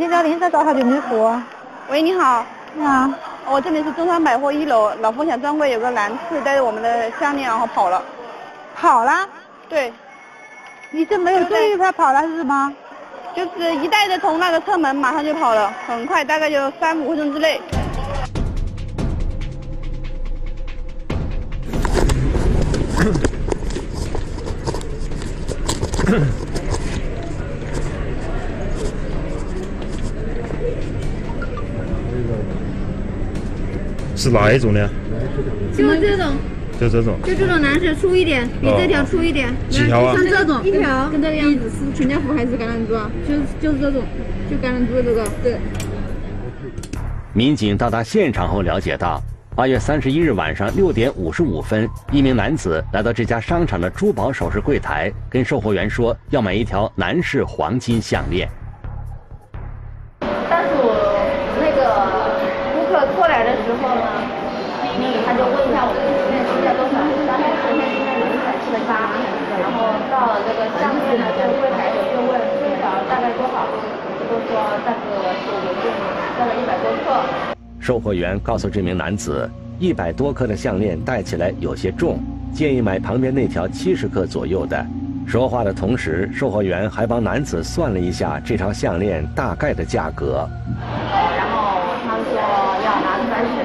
你好，请找林森找好军支付。喂，你好。你好。我这里是中山百货一楼老凤祥专柜，有个男士带着我们的项链然后跑了。跑了？对。你是没有注意他跑了是吗？就是一带着从那个侧门马上就跑了，很快，大概就三五分钟之内。是哪一种呢？就这种，就这种，就这种蓝色粗一点，比这条粗一点。几条啊？像这种一条，跟这个样子是全家福还是橄榄珠啊？就是就是这种，就橄榄珠这个。对。民警到达现场后了解到，八月三十一日晚上六点五十五分，一名男子来到这家商场的珠宝首饰柜台，跟售货员说要买一条男士黄金项链。到了这个项链呢，这个柜台就问这条大概多少，就说价格是我们用交了一百多克。售货员告诉这名男子，一百多克的项链戴起来有些重，建议买旁边那条七十克左右的。说话的同时，售货员还帮男子算了一下这条项链大概的价格。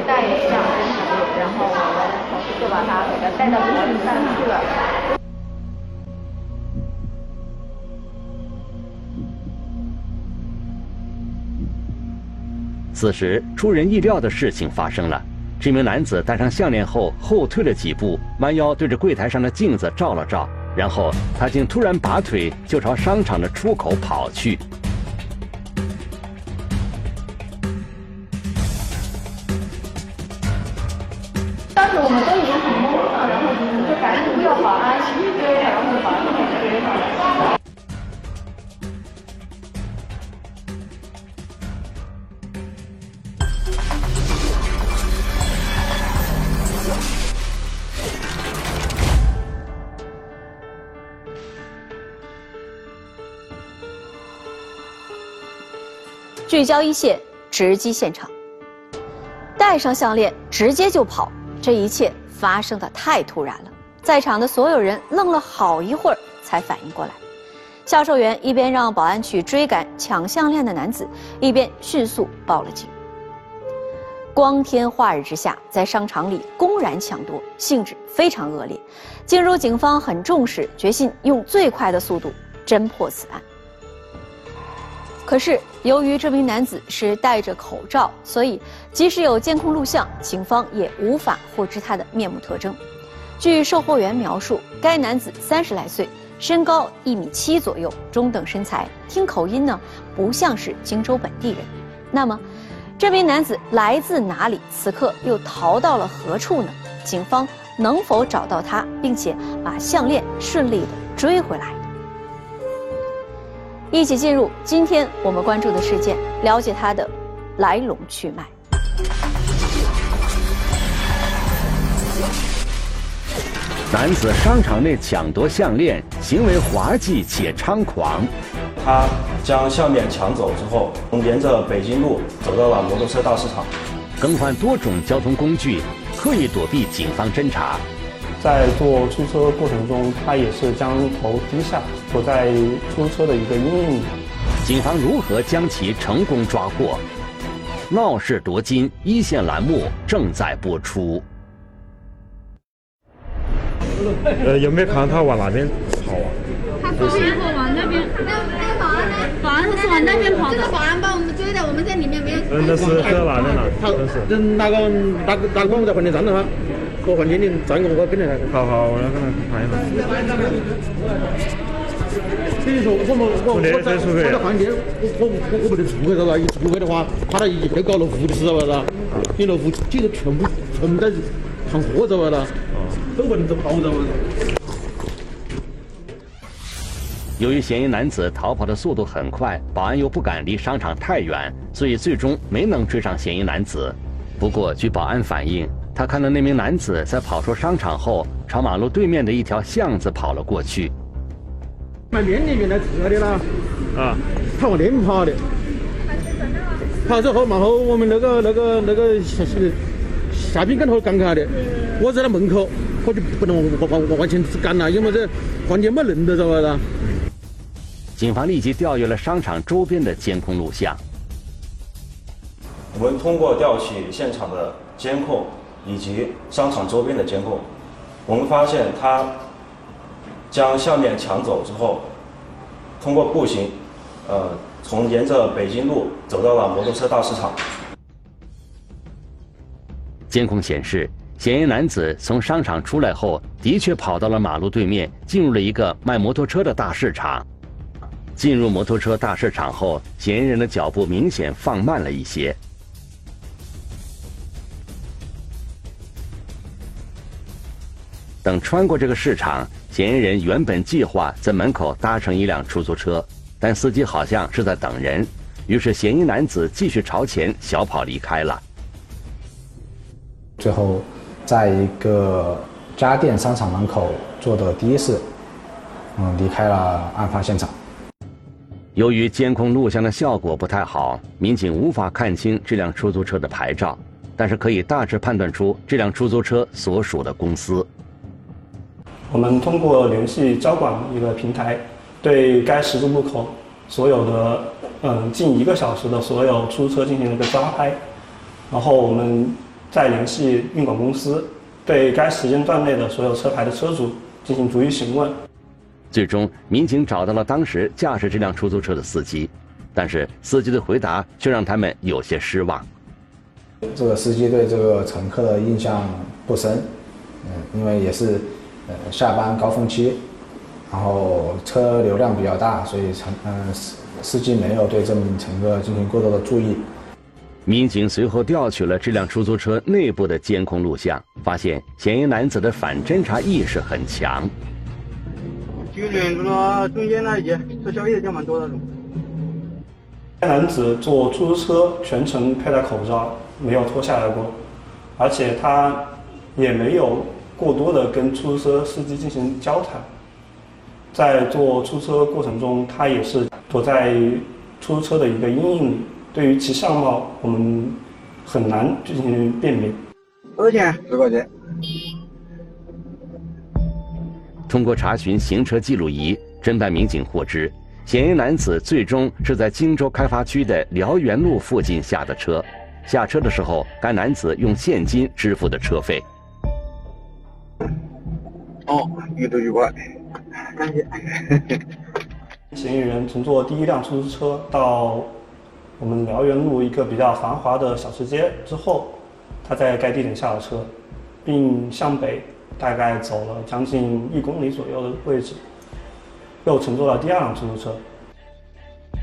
带一下，然后我们同事就把他给他带到货上去了。此时，出人意料的事情发生了。这名男子戴上项链后，后退了几步，弯腰对着柜台上的镜子照了照，然后他竟突然拔腿就朝商场的出口跑去。聚焦一线，直击现场。戴上项链，直接就跑。这一切发生的太突然了，在场的所有人愣了好一会儿才反应过来。销售员一边让保安去追赶抢项链的男子，一边迅速报了警。光天化日之下，在商场里公然抢夺，性质非常恶劣。进入警方很重视，决心用最快的速度侦破此案。可是，由于这名男子是戴着口罩，所以即使有监控录像，警方也无法获知他的面目特征。据售货员描述，该男子三十来岁，身高一米七左右，中等身材，听口音呢不像是荆州本地人。那么，这名男子来自哪里？此刻又逃到了何处呢？警方能否找到他，并且把项链顺利的追回来？一起进入今天我们关注的事件，了解它的来龙去脉。男子商场内抢夺项链，行为滑稽且猖狂。他将项链抢走之后，沿着北京路走到了摩托车大市场，更换多种交通工具，刻意躲避警方侦查。在做出租车过程中，他也是将头低下，躲在出租车的一个阴影里。警方如何将其成功抓获？闹市夺金一线栏目正在播出。呃，有没有看到他往哪边跑啊？他说是往那边。那那个保安呢？保安他是往那边跑的。这个保安把我们追的，我们在里面没有。嗯，那是在哪边呢？他人那个那个那个我们在饭店站的哈。我换经理站个我跟。好好，我要跟他看一下。等于说我们我我在我在饭店，我我我我不能出去了，一出去的话，他那一会搞了户的知道不啦？你那户几个全部全部在扛货知道不啦？都不能走跑知道不？由于嫌疑男子逃跑的速度很快，保安又不敢离商场太远，所以最终没能追上嫌疑男子。不过，据保安反映。他看到那名男子在跑出商场后，朝马路对面的一条巷子跑了过去。卖面里面的这的啦，啊，他往那边跑的，跑之后，然后我们那个那个那个下下边跟头赶开的，我在那门口，我就不能往往往往前赶了，因为这环境没人的，知道吧？警方立即调阅了商场周边的监控录像。我们通过调取现场的监控以及商场周边的监控，我们发现他将项链抢走之后，通过步行，呃，从沿着北京路走到了摩托车大市场。监控显示，嫌疑男子从商场出来后，的确跑到了马路对面，进入了一个卖摩托车的大市场。进入摩托车大市场后，嫌疑人的脚步明显放慢了一些。等穿过这个市场，嫌疑人原本计划在门口搭乘一辆出租车，但司机好像是在等人，于是嫌疑男子继续朝前小跑离开了。最后，在一个家电商场门口做的的士，嗯，离开了案发现场。由于监控录像的效果不太好，民警无法看清这辆出租车的牌照，但是可以大致判断出这辆出租车所属的公司。我们通过联系交管一个平台，对该十字路口所有的嗯近一个小时的所有出租车进行了一个抓拍，然后我们再联系运管公司，对该时间段内的所有车牌的车主进行逐一询问。最终，民警找到了当时驾驶这辆出租车的司机，但是司机的回答却让他们有些失望。这个司机对这个乘客的印象不深，嗯，因为也是。呃，下班高峰期，然后车流量比较大，所以乘嗯司司机没有对这名乘客进行过多的注意。民警随后调取了这辆出租车内部的监控录像，发现嫌疑男子的反侦查意识很强。九点钟了，中间那一节吃宵夜就蛮多男子坐出租车全程佩戴口罩，没有脱下来过，而且他也没有。过多的跟出租车司机进行交谈，在坐出租车过程中，他也是躲在出租车的一个阴影里。对于其相貌，我们很难进行辨别。多少钱？十块钱。通过查询行车记录仪，侦办民警获知，嫌疑男子最终是在荆州开发区的辽源路附近下的车。下车的时候，该男子用现金支付的车费。哦，一周一块，感谢。嫌疑人乘坐第一辆出租车到我们辽源路一个比较繁华的小吃街之后，他在该地点下了车，并向北大概走了将近一公里左右的位置，又乘坐了第二辆出租车。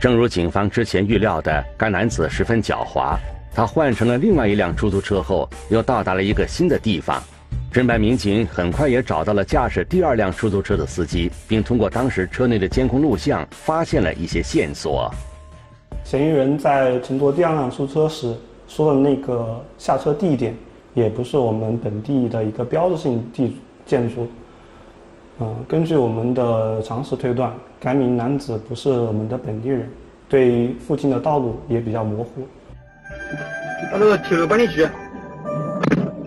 正如警方之前预料的，该男子十分狡猾，他换乘了另外一辆出租车后，又到达了一个新的地方。侦办民警很快也找到了驾驶第二辆出租车的司机，并通过当时车内的监控录像，发现了一些线索。嫌疑人在乘坐第二辆出租车时说的那个下车地点，也不是我们本地的一个标志性地建筑。嗯，根据我们的常识推断，该名男子不是我们的本地人，对附近的道路也比较模糊。到那个铁路管理局。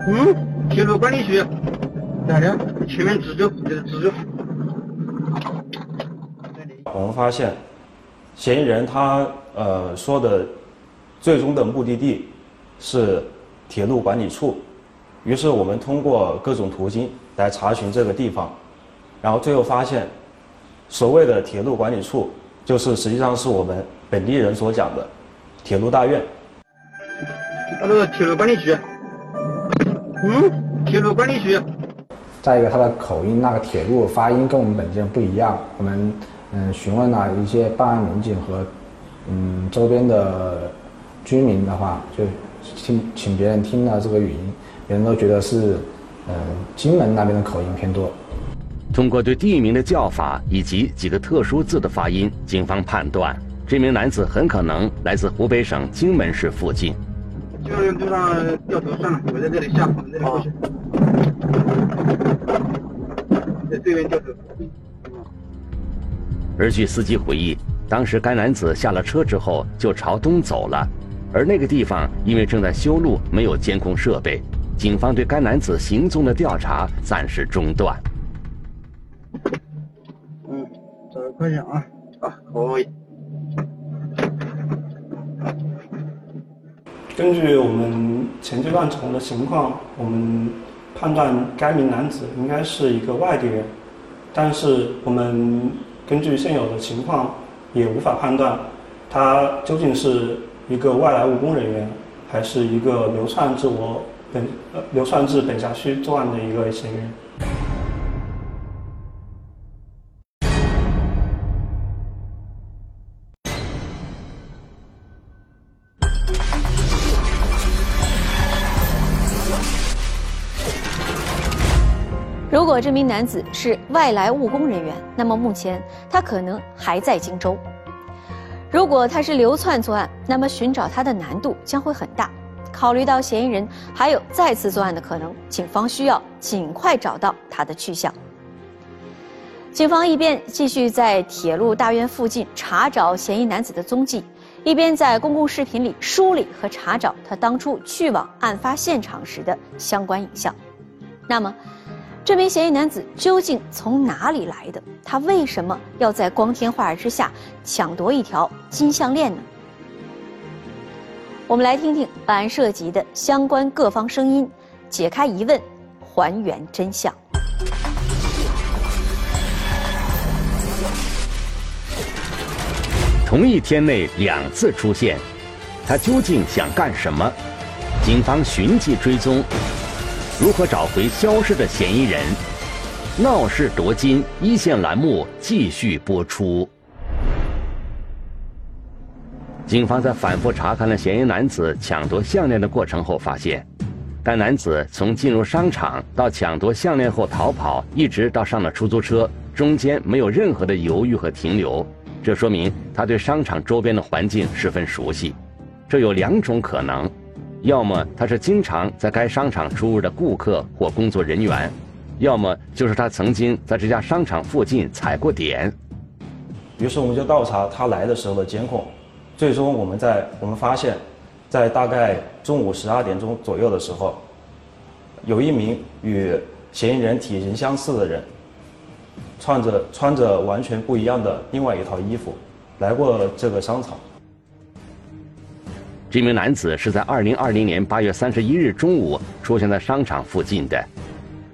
嗯。铁路管理局，哪里？前面直走，就是直走。我们发现，嫌疑人他呃说的最终的目的地是铁路管理处，于是我们通过各种途径来查询这个地方，然后最后发现，所谓的铁路管理处，就是实际上是我们本地人所讲的铁路大院。那个铁路管理局。嗯，铁路管理局。再一个，他的口音，那个铁路发音跟我们本地人不一样。我们嗯询问了一些办案民警和嗯周边的居民的话，就听请别人听了这个语音，别人都觉得是嗯金门那边的口音偏多。通过对地名的叫法以及几个特殊字的发音，警方判断这名男子很可能来自湖北省荆门市附近。就用路上掉头算了，我在这里下，往这里过去。在这边掉头。而据司机回忆，当时该男子下了车之后就朝东走了，而那个地方因为正在修路，没有监控设备，警方对该男子行踪的调查暂时中断。嗯，找快点啊！啊，可以。根据我们前阶段掌握的情况，我们判断该名男子应该是一个外地人，但是我们根据现有的情况，也无法判断他究竟是一个外来务工人员，还是一个流窜至我本呃流窜至本辖区作案的一个嫌疑人。果这名男子是外来务工人员，那么目前他可能还在荆州；如果他是流窜作案，那么寻找他的难度将会很大。考虑到嫌疑人还有再次作案的可能，警方需要尽快找到他的去向。警方一边继续在铁路大院附近查找嫌疑男子的踪迹，一边在公共视频里梳理和查找他当初去往案发现场时的相关影像。那么，这名嫌疑男子究竟从哪里来的？他为什么要在光天化日之下抢夺一条金项链呢？我们来听听本案涉及的相关各方声音，解开疑问，还原真相。同一天内两次出现，他究竟想干什么？警方寻迹追踪，如何找回消失的嫌疑人？闹市夺金一线栏目继续播出。警方在反复查看了嫌疑男子抢夺项链的过程后，发现，该男子从进入商场到抢夺项链后逃跑，一直到上了出租车，中间没有任何的犹豫和停留。这说明他对商场周边的环境十分熟悉。这有两种可能：要么他是经常在该商场出入的顾客或工作人员，要么就是他曾经在这家商场附近踩过点。于是我们就调查他来的时候的监控。最终，我们在我们发现，在大概中午十二点钟左右的时候，有一名与嫌疑人体型相似的人，穿着穿着完全不一样的另外一套衣服，来过这个商场。这名男子是在二零二零年八月三十一日中午出现在商场附近的。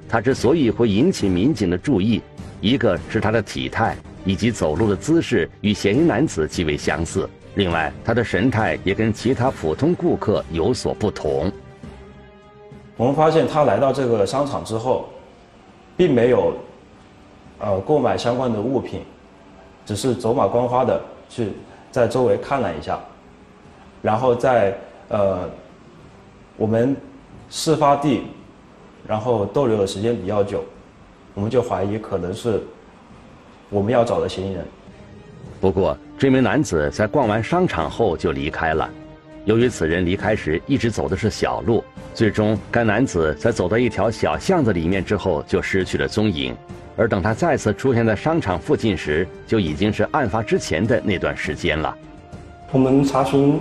他之所以会引起民警的注意，一个是他的体态以及走路的姿势与嫌疑男子极为相似。另外，他的神态也跟其他普通顾客有所不同。我们发现他来到这个商场之后，并没有，呃，购买相关的物品，只是走马观花的去在周围看了一下，然后在呃，我们事发地，然后逗留的时间比较久，我们就怀疑可能是我们要找的嫌疑人。不过，这名男子在逛完商场后就离开了。由于此人离开时一直走的是小路，最终该男子在走到一条小巷子里面之后就失去了踪影。而等他再次出现在商场附近时，就已经是案发之前的那段时间了。我们查询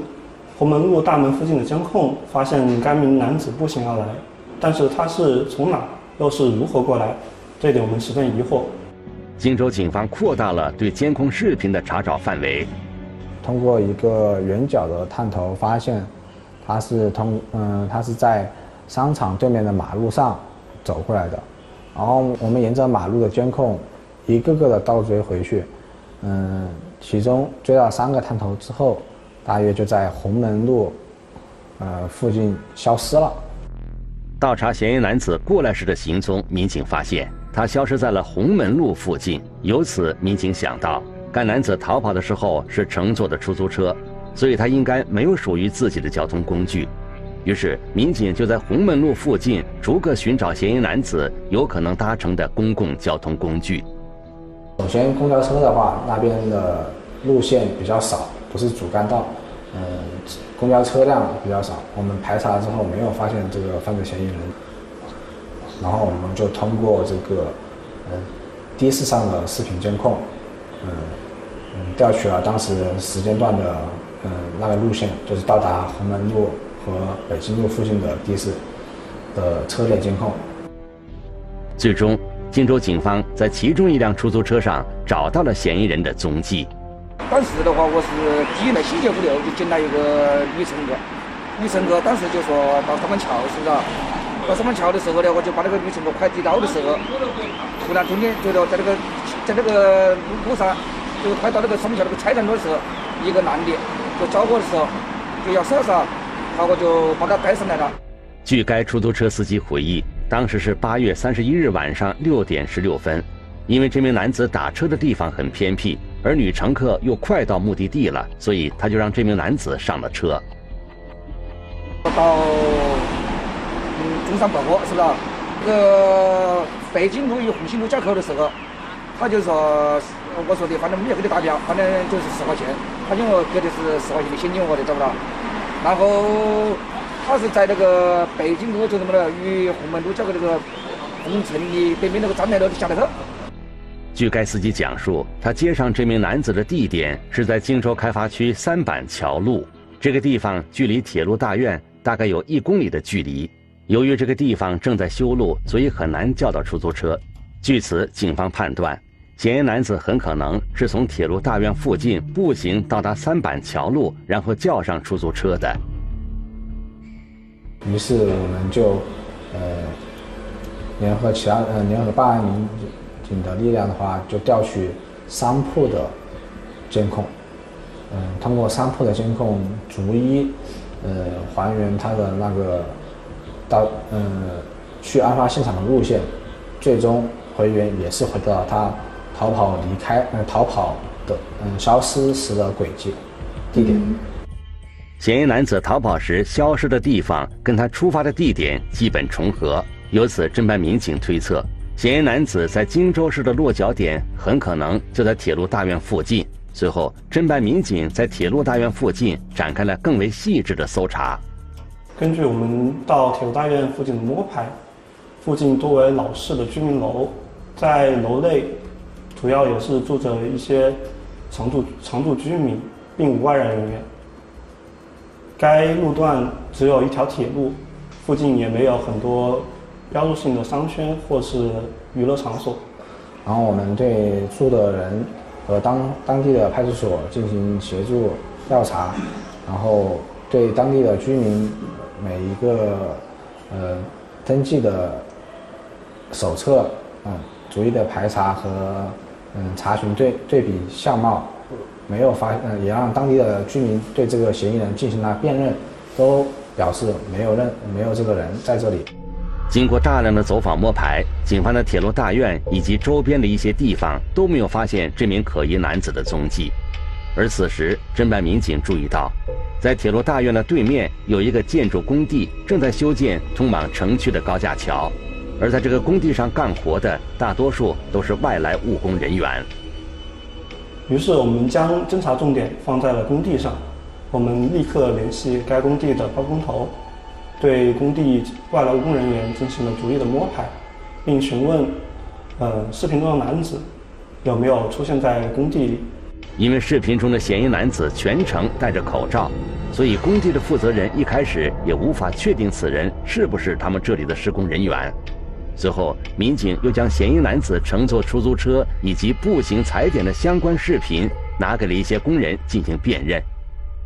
红门路大门附近的监控，发现该名男子步行而来，但是他是从哪，又是如何过来，这点我们十分疑惑。荆州警方扩大了对监控视频的查找范围，通过一个圆角的探头发现，他是通嗯，他是在商场对面的马路上走过来的，然后我们沿着马路的监控一个个的倒追回去，嗯，其中追到三个探头之后，大约就在红门路呃附近消失了。倒查嫌疑男子过来时的行踪，民警发现。他消失在了红门路附近，由此民警想到，该男子逃跑的时候是乘坐的出租车，所以他应该没有属于自己的交通工具。于是，民警就在红门路附近逐个寻找嫌疑男子有可能搭乘的公共交通工具。首先，公交车的话，那边的路线比较少，不是主干道，嗯，公交车辆比较少。我们排查之后没有发现这个犯罪嫌疑人。然后我们就通过这个，嗯，的士上的视频监控，嗯嗯，调取了当时时间段的嗯那个路线，就是到达红门路和北京路附近的的士的车辆监控。最终，荆州警方在其中一辆出租车上找到了嫌疑人的踪迹。当时的话，我是第一来心血不留，就捡了一个女乘客。女乘客当时就说到三板桥，是不是？到三板桥的时候呢，我就把那个女乘客快递到的时候，突然中间觉得在那个在那个路上，就快到那个三板桥那个菜站路的时候，一个男的就找我的时候就要手噻，好我就把他带上来了。据该出租车司机回忆，当时是八月三十一日晚上六点十六分，因为这名男子打车的地方很偏僻，而女乘客又快到目的地了，所以他就让这名男子上了车。到嗯中山报过是不是？这个北京路与红星路交口的时候，他就说，我说的反正没有给你打表，反正就是十块钱，他就给的是十块钱的现金我的，找不到。然后他是在那个北京路就什么了，与红门路交口那个红城的北面那个站台楼下头。据该司机讲述，他接上这名男子的地点是在荆州开发区三板桥路，这个地方距离铁路大院大概有一公里的距离。由于这个地方正在修路，所以很难叫到出租车。据此，警方判断，嫌疑男子很可能是从铁路大院附近步行到达三板桥路，然后叫上出租车的。于是我们就呃联合其他呃联合办案民警的力量的话，就调取商铺的监控，嗯，通过商铺的监控，逐一呃还原他的那个。到嗯，去案发现场的路线，最终回原也是回到他逃跑离开呃逃跑的嗯消失时的轨迹地点。嫌疑男子逃跑时消失的地方跟他出发的地点基本重合，由此侦办民警推测，嫌疑男子在荆州市的落脚点很可能就在铁路大院附近。随后，侦办民警在铁路大院附近展开了更为细致的搜查。根据我们到铁路大院附近的摸排，附近多为老式的居民楼，在楼内主要也是住着一些常住常住居民，并无外来人员。该路段只有一条铁路，附近也没有很多标志性的商圈或是娱乐场所。然后我们对住的人和当当地的派出所进行协助调查，然后对当地的居民。每一个呃登记的手册，嗯，逐一的排查和嗯查询对对比相貌，没有发，嗯，也让当地的居民对这个嫌疑人进行了辨认，都表示没有认没有这个人在这里。经过大量的走访摸排，警方的铁路大院以及周边的一些地方都没有发现这名可疑男子的踪迹，而此时侦办民警注意到。在铁路大院的对面有一个建筑工地，正在修建通往城区的高架桥，而在这个工地上干活的大多数都是外来务工人员。于是我们将侦查重点放在了工地上，我们立刻联系该工地的包工头，对工地外来务工人员进行了逐一的摸排，并询问，呃，视频中的男子有没有出现在工地里。因为视频中的嫌疑男子全程戴着口罩，所以工地的负责人一开始也无法确定此人是不是他们这里的施工人员。随后，民警又将嫌疑男子乘坐出租车以及步行踩点的相关视频拿给了一些工人进行辨认。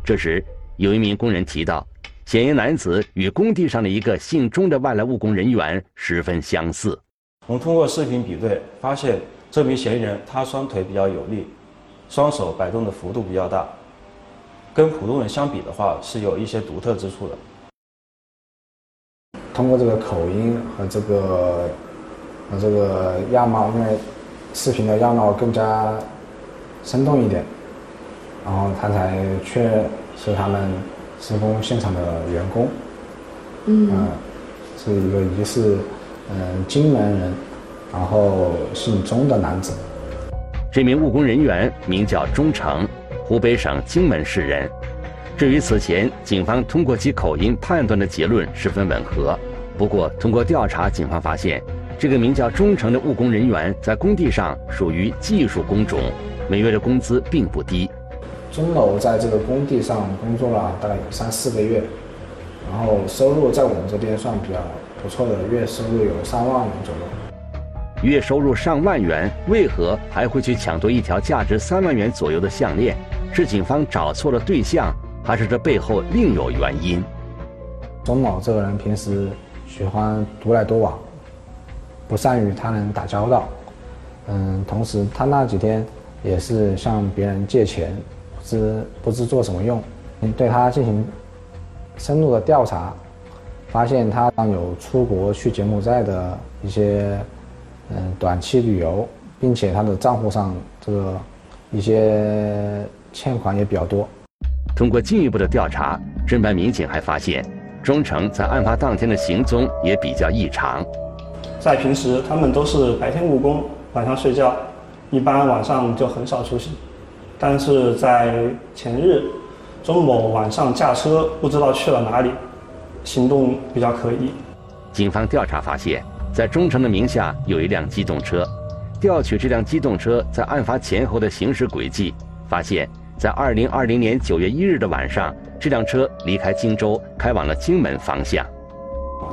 这时，有一名工人提到，嫌疑男子与工地上的一个姓钟的外来务工人员十分相似。我们通过视频比对，发现这名嫌疑人他双腿比较有力。双手摆动的幅度比较大，跟普通人相比的话，是有一些独特之处的。通过这个口音和这个和这个样貌，因为视频的样貌更加生动一点，然后他才确是他们施工现场的员工。嗯，是一个疑似嗯荆门人，然后姓钟的男子。这名务工人员名叫钟成，湖北省荆门市人。至于此前警方通过其口音判断的结论十分吻合。不过，通过调查，警方发现，这个名叫钟成的务工人员在工地上属于技术工种，每月的工资并不低。钟某在这个工地上工作了大概有三四个月，然后收入在我们这边算比较不错的，月收入有三万元左右。月收入上万元，为何还会去抢夺一条价值三万元左右的项链？是警方找错了对象，还是这背后另有原因？钟某这个人平时喜欢独来独往，不善于他人打交道。嗯，同时他那几天也是向别人借钱，不知不知做什么用。对他进行深入的调查，发现他有出国去柬埔寨的一些嗯短期旅游，并且他的账户上这个一些欠款也比较多。通过进一步的调查，侦办民警还发现，钟诚在案发当天的行踪也比较异常。在平时，他们都是白天务工。晚上睡觉，一般晚上就很少出行。但是在前日，周某晚上驾车不知道去了哪里，行动比较可疑。警方调查发现，在钟诚的名下有一辆机动车。调取这辆机动车在案发前后的行驶轨迹，发现，在二零二零年九月一日的晚上，这辆车离开荆州，开往了荆门方向。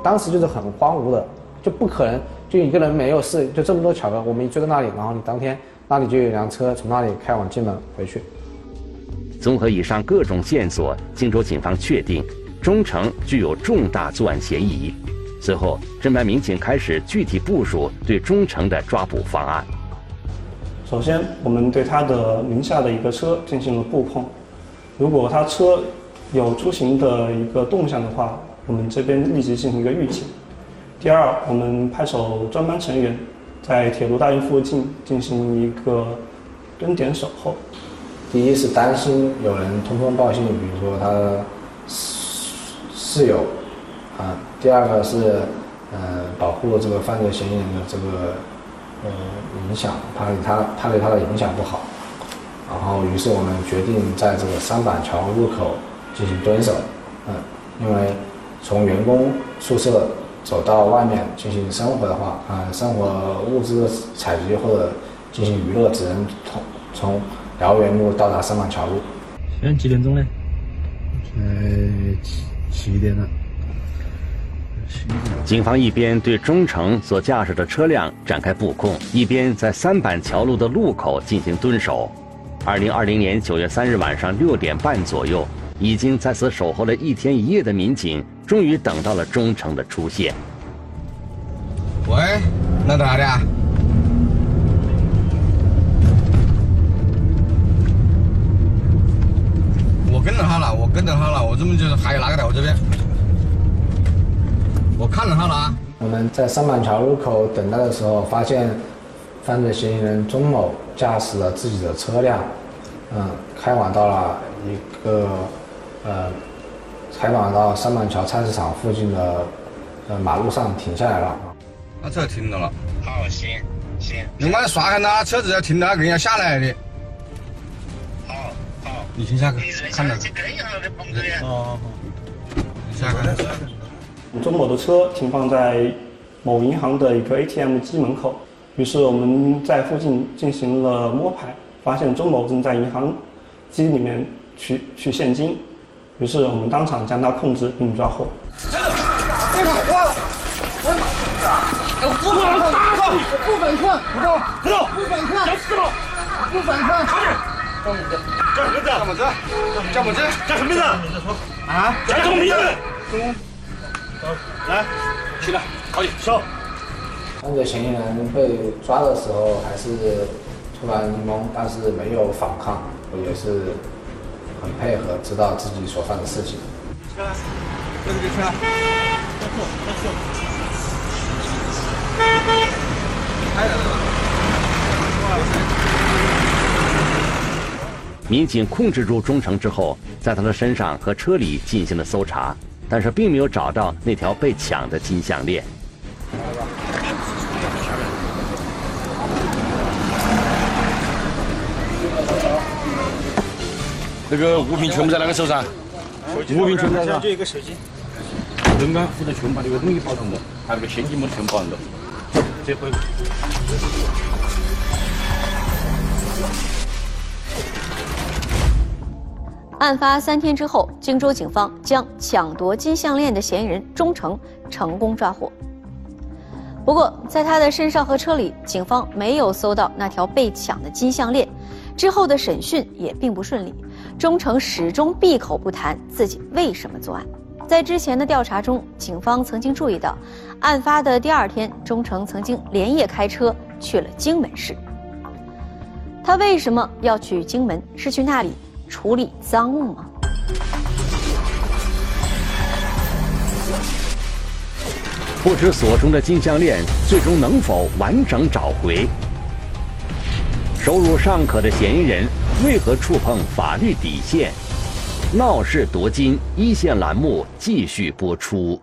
当时就是很荒芜的，就不可能。就一个人没有事，就这么多巧合，我们一追到那里，然后你当天那里就有一辆车从那里开往荆门回去。综合以上各种线索，荆州警方确定钟诚具有重大作案嫌疑。随后，侦办民警开始具体部署对钟诚的抓捕方案。首先，我们对他的名下的一个车进行了布控，如果他车有出行的一个动向的话，我们这边立即进行一个预警。第二，我们派手专班成员在铁路大运附近进行一个蹲点守候。第一是担心有人通风报信，比如说他室友啊。第二个是呃保护这个犯罪嫌疑人的这个呃影响，怕他怕对他的影响不好。然后，于是我们决定在这个三板桥入口进行蹲守。嗯，因为从员工宿舍。走到外面进行生活的话，啊，生活物资采集或者进行娱乐，只能从从辽源路到达三板桥路。现在几点钟呢？在，七七点了。警方一边对钟诚所驾驶的车辆展开布控，一边在三板桥路的路口进行蹲守。二零二零年九月三日晚上六点半左右，已经在此守候了一天一夜的民警。终于等到了忠诚的出现。喂，那干啥的？我跟着他了，我跟着他了，我这么就是还有哪个在我这边？我看着他了啊。我们在三板桥路口等待的时候，发现犯罪嫌疑人钟某驾驶了自己的车辆，嗯，开往到了一个呃。采访到三板桥菜市场附近的呃马路上停下来了。他车停了了。好，行行。你我刷看他车子要停了，人要下来的。好好。你先下去看着。去跟一下的旁边。哦好。你下去。钟某的车停放在某银行的一个 ATM 机门口，于是我们在附近进行了摸排，发现钟某正在银行机里面取取现金。于是我们当场将他控制并抓获。我不本分，不动，不动，不本分，要死了，不本分，叫什么名字？叫什么名字？叫什么名字？叫什么名字？啊？叫什么名字？中。走来，起来，好，收。犯罪嫌疑人被抓的时候还是突然懵，但是没有反抗，我也是。很配合，知道自己所犯的事情。民警控制住钟诚之后，在他的身上和车里进行了搜查，但是并没有找到那条被抢的金项链。那个物品全部在哪个手上？物品全部在上。就一个手机。人安负责全部把这个东西保存的，还有个现金没全部保存的。这回。案发三天之后，荆州警方将抢夺金项链的嫌疑人钟成成功抓获。不过，在他的身上和车里，警方没有搜到那条被抢的金项链。之后的审讯也并不顺利，钟诚始终闭口不谈自己为什么作案。在之前的调查中，警方曾经注意到，案发的第二天，钟诚曾经连夜开车去了荆门市。他为什么要去荆门？是去那里处理赃物吗？不知所中的金项链最终能否完整找回？收入尚可的嫌疑人为何触碰法律底线？闹市夺金一线栏目继续播出。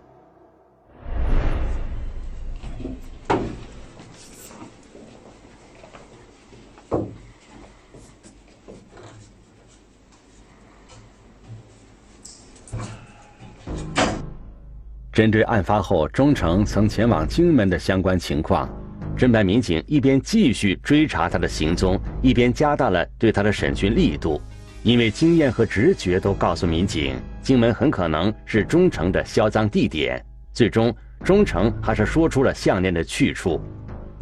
针对案发后钟诚曾前往荆门的相关情况，侦办民警一边继续追查他的行踪，一边加大了对他的审讯力度。因为经验和直觉都告诉民警，荆门很可能是钟诚的销赃地点。最终，钟诚还是说出了项链的去处。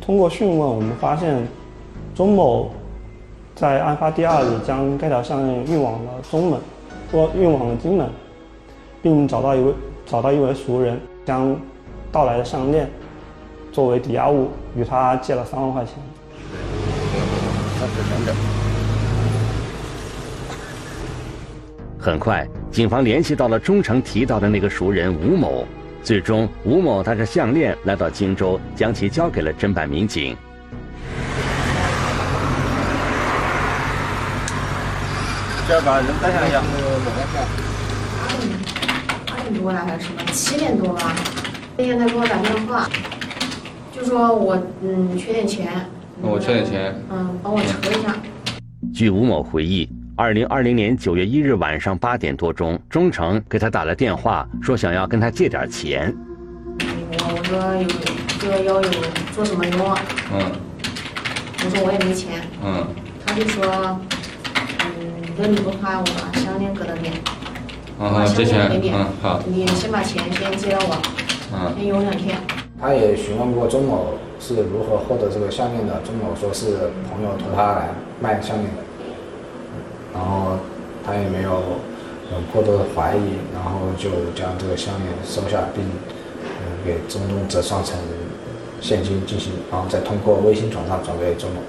通过讯问，我们发现钟某在案发第二日将该条项链运往了中门，或运往了荆门，并找到一位。找到一位熟人，将盗来的项链作为抵押物，与他借了三万块钱。很快，警方联系到了钟诚提到的那个熟人吴某，最终吴某带着项链来到荆州，将其交给了侦办民警。这把人带下来一下。多了还是什么？七点多吧，那天他给我打电话，就说我嗯缺点钱，我缺点钱，嗯，帮我筹一下。据吴某回忆，二零二零年九月一日晚上八点多钟，钟诚给他打了电话，说想要跟他借点钱。我我说有这个要有做什么用啊？嗯。我说我也没钱。嗯。他就说，嗯，如果你不怕，我把项链搁那边。啊，借钱，嗯，好。你先把钱先借到我，嗯，先用两天。他也询问过钟某是如何获得这个项链的，钟某说是朋友托他来卖项链的，然后他也没有有过多的怀疑，然后就将这个项链收下，并嗯给钟东折算成现金进行，然后再通过微信转账转给钟某。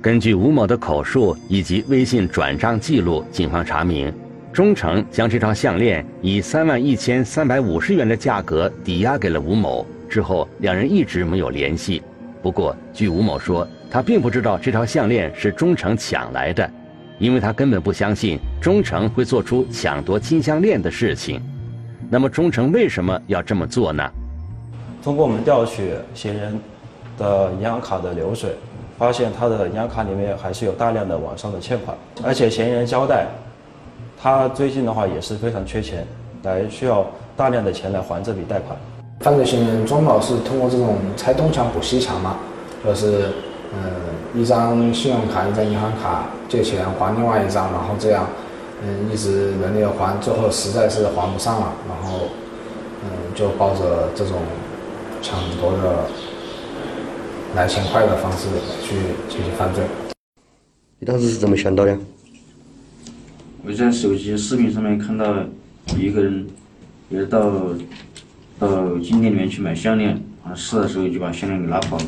根据吴某的口述以及微信转账记录，警方查明。钟诚将这条项链以三万一千三百五十元的价格抵押给了吴某，之后两人一直没有联系。不过，据吴某说，他并不知道这条项链是钟诚抢来的，因为他根本不相信钟诚会做出抢夺金项链的事情。那么，钟诚为什么要这么做呢？通过我们调取嫌疑人的银行卡的流水，发现他的银行卡里面还是有大量的网上的欠款，而且嫌疑人交代。他最近的话也是非常缺钱，来需要大量的钱来还这笔贷款。犯罪嫌疑人钟某是通过这种拆东墙补西墙嘛，就是嗯一张信用卡一张银行卡借钱还另外一张，然后这样嗯一直轮流还，最后实在是还不上了，然后嗯就抱着这种抢夺的来钱快的方式去进行犯罪。你当时是怎么想到的？我在手机视频上面看到一个人也到到金店里面去买项链，啊试的时候就把项链给拿跑了。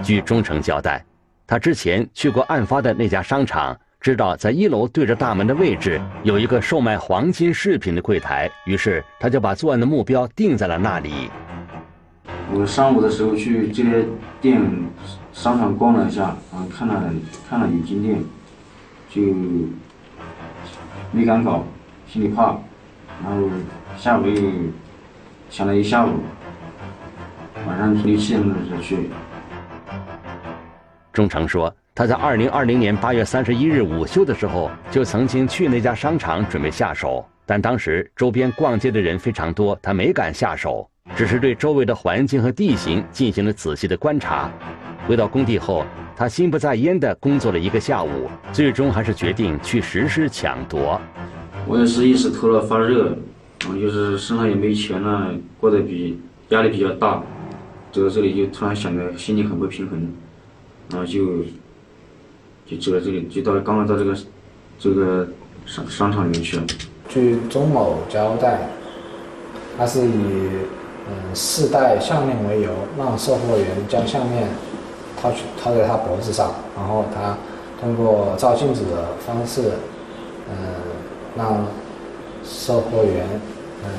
据钟诚交代，他之前去过案发的那家商场，知道在一楼对着大门的位置有一个售卖黄金饰品的柜台，于是他就把作案的目标定在了那里。我上午的时候去这些店商场逛了一下，啊看了看了有金店，就。没敢搞，心里怕，然后下午又想了一下午，晚上六七点钟才去。钟诚说，他在二零二零年八月三十一日午休的时候，就曾经去那家商场准备下手，但当时周边逛街的人非常多，他没敢下手。只是对周围的环境和地形进行了仔细的观察。回到工地后，他心不在焉地工作了一个下午，最终还是决定去实施抢夺。我也是一时头脑发热，然后就是身上也没钱了，过得比压力比较大，走到这里就突然想着心里很不平衡，然后就就走到这里，就到刚刚到这个这个商商场里面去了。据钟某交代，他是以嗯试戴项链为由，让售货员将项链套去套在他脖子上，然后他通过照镜子的方式，嗯让售货员嗯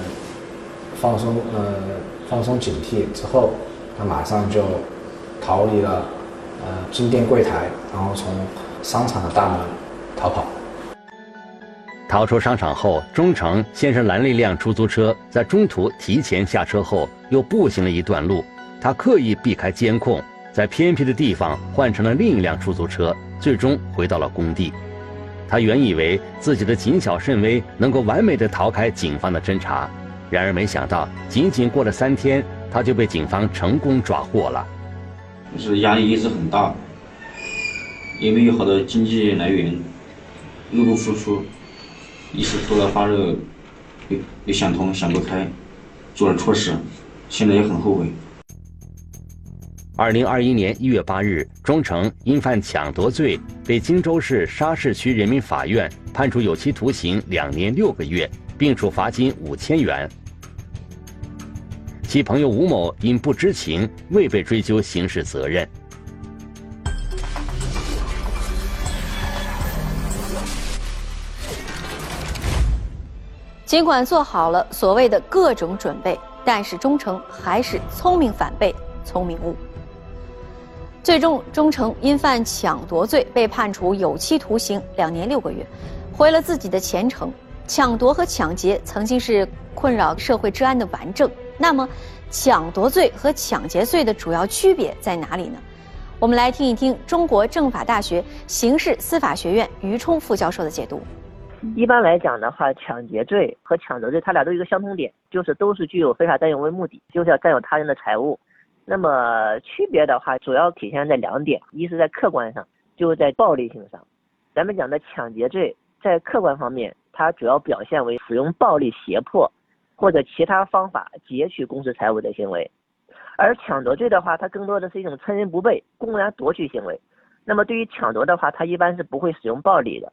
放松呃放松警惕之后，他马上就逃离了呃金店柜台，然后从商场的大门逃跑。逃出商场后，钟诚先是拦了一辆出租车，在中途提前下车后，又步行了一段路。他刻意避开监控，在偏僻的地方换成了另一辆出租车，最终回到了工地。他原以为自己的谨小慎微能够完美的逃开警方的侦查，然而没想到，仅仅过了三天，他就被警方成功抓获了。就是压力一直很大，也没有好的经济来源，入不敷出。一时头脑发热，没没想通，想不开，做了错事，现在也很后悔。二零二一年一月八日，钟诚因犯抢夺罪，被荆州市沙市区人民法院判处有期徒刑两年六个月，并处罚金五千元。其朋友吴某因不知情，未被追究刑事责任。尽管做好了所谓的各种准备，但是钟诚还是聪明反被聪明误。最终，钟诚因犯抢夺罪被判处有期徒刑两年六个月，毁了自己的前程。抢夺和抢劫曾经是困扰社会治安的顽症，那么，抢夺罪和抢劫罪的主要区别在哪里呢？我们来听一听中国政法大学刑事司法学院于冲副教授的解读。一般来讲的话，抢劫罪和抢夺罪，它俩都有一个相同点，就是都是具有非法占有为目的，就是要占有他人的财物。那么区别的话，主要体现在两点：一是在客观上，就是在暴力性上。咱们讲的抢劫罪，在客观方面，它主要表现为使用暴力胁迫或者其他方法劫取公私财物的行为；而抢夺罪的话，它更多的是一种趁人不备、公然夺取行为。那么对于抢夺的话，它一般是不会使用暴力的。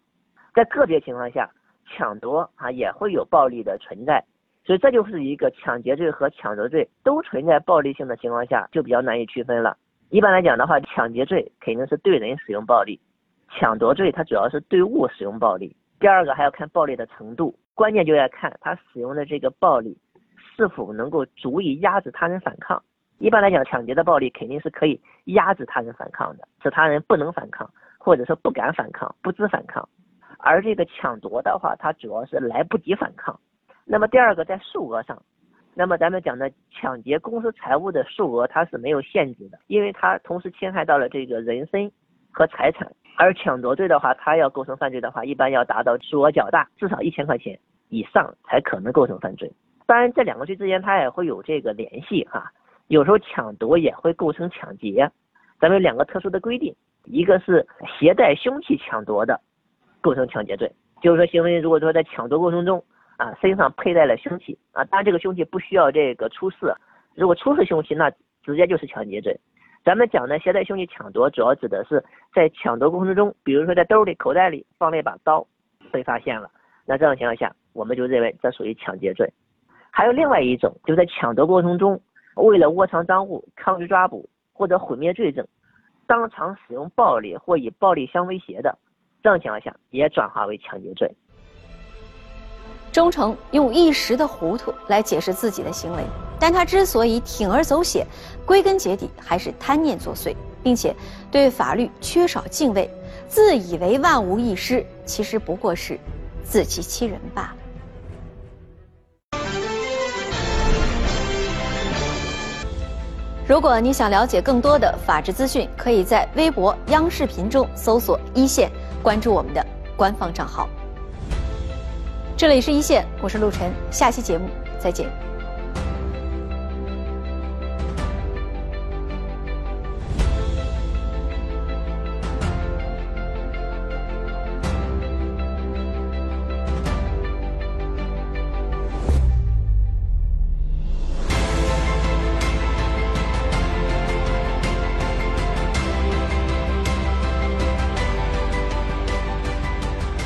在个别情况下，抢夺啊也会有暴力的存在，所以这就是一个抢劫罪和抢夺罪都存在暴力性的情况下，就比较难以区分了。一般来讲的话，抢劫罪肯定是对人使用暴力，抢夺罪它主要是对物使用暴力。第二个还要看暴力的程度，关键就要看他使用的这个暴力是否能够足以压制他人反抗。一般来讲，抢劫的暴力肯定是可以压制他人反抗的，使他人不能反抗，或者说不敢反抗、不知反抗。而这个抢夺的话，它主要是来不及反抗。那么第二个在数额上，那么咱们讲的抢劫公私财物的数额它是没有限制的，因为它同时侵害到了这个人身和财产。而抢夺罪的话，它要构成犯罪的话，一般要达到数额较大，至少一千块钱以上才可能构成犯罪。当然，这两个罪之间它也会有这个联系哈，有时候抢夺也会构成抢劫。咱们有两个特殊的规定，一个是携带凶器抢夺的。构成抢劫罪，就是说行为人如果说在抢夺过程中啊，身上佩戴了凶器啊，当然这个凶器不需要这个出示，如果出示凶器，那直接就是抢劫罪。咱们讲的携带凶器抢夺，主要指的是在抢夺过程中，比如说在兜里、口袋里放了一把刀，被发现了，那这种情况下，我们就认为这属于抢劫罪。还有另外一种，就在抢夺过程中，为了窝藏赃物、抗拒抓捕或者毁灭罪证，当场使用暴力或以暴力相威胁的。这种情况下也转化为抢劫罪。忠诚用一时的糊涂来解释自己的行为，但他之所以铤而走险，归根结底还是贪念作祟，并且对法律缺少敬畏，自以为万无一失，其实不过是自欺欺人罢了。如果你想了解更多的法治资讯，可以在微博、央视频中搜索“一线”。关注我们的官方账号。这里是一线，我是陆晨，下期节目再见。